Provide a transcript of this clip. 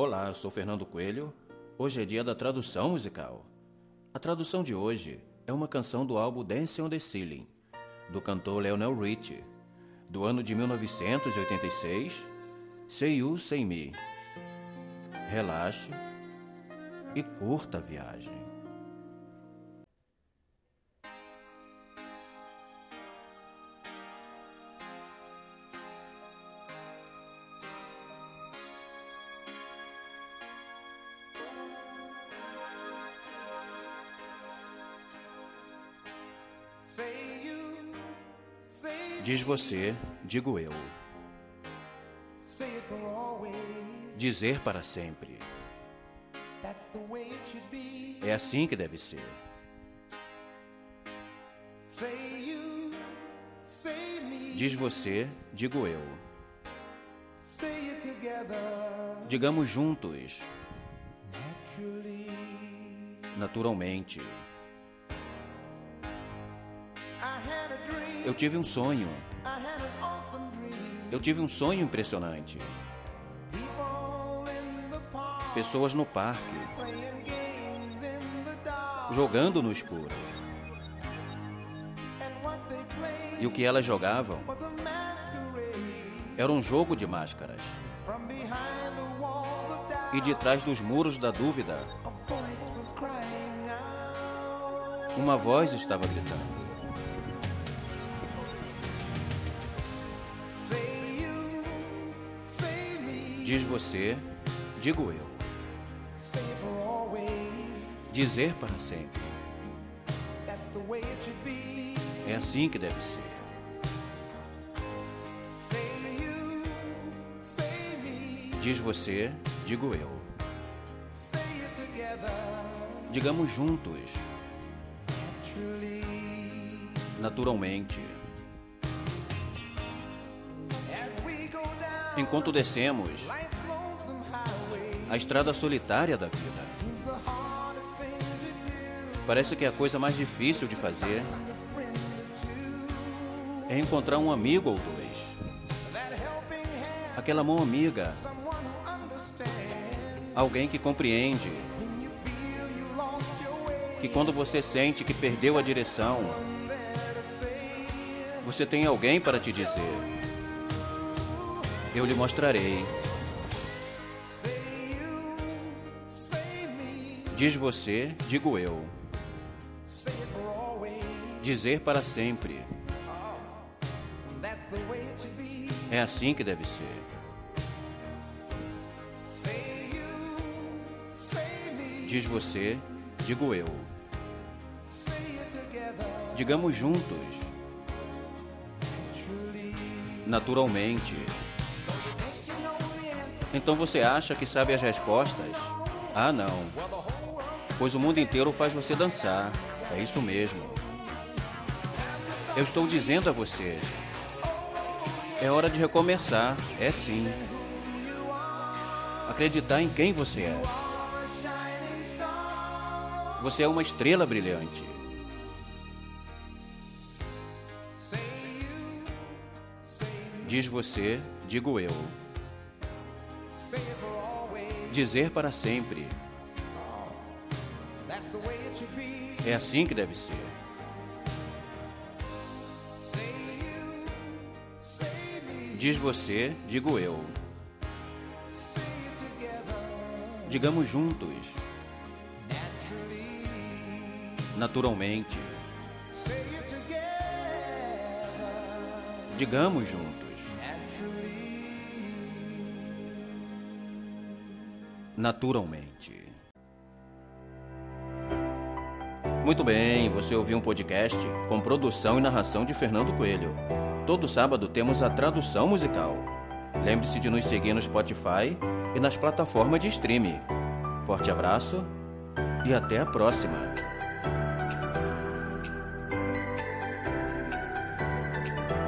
Olá, sou Fernando Coelho. Hoje é dia da tradução musical. A tradução de hoje é uma canção do álbum Dance on the Ceiling, do cantor Lionel Richie, do ano de 1986, Say You, Say Me. Relaxe e curta a viagem. Diz você, digo eu. Dizer para sempre. É assim que deve ser. Diz você, digo eu. Digamos juntos. Naturalmente. Eu tive um sonho. Eu tive um sonho impressionante. Pessoas no parque, jogando no escuro. E o que elas jogavam era um jogo de máscaras. E de trás dos muros da dúvida, uma voz estava gritando. Diz você, digo eu. Dizer para sempre. É assim que deve ser. Diz você, digo eu. Digamos juntos. Naturalmente. Enquanto descemos a estrada solitária da vida. Parece que a coisa mais difícil de fazer é encontrar um amigo ou dois. Aquela mão amiga. Alguém que compreende. Que quando você sente que perdeu a direção, você tem alguém para te dizer eu lhe mostrarei. Diz você, digo eu. Dizer para sempre. É assim que deve ser. Diz você, digo eu. Digamos juntos. Naturalmente. Então você acha que sabe as respostas? Ah, não. Pois o mundo inteiro faz você dançar. É isso mesmo. Eu estou dizendo a você. É hora de recomeçar. É sim. Acreditar em quem você é. Você é uma estrela brilhante. Diz você, digo eu dizer para sempre. É assim que deve ser. Diz você, digo eu. Digamos juntos. Naturalmente. Digamos juntos. Naturalmente. Muito bem, você ouviu um podcast com produção e narração de Fernando Coelho. Todo sábado temos a tradução musical. Lembre-se de nos seguir no Spotify e nas plataformas de streaming. Forte abraço e até a próxima!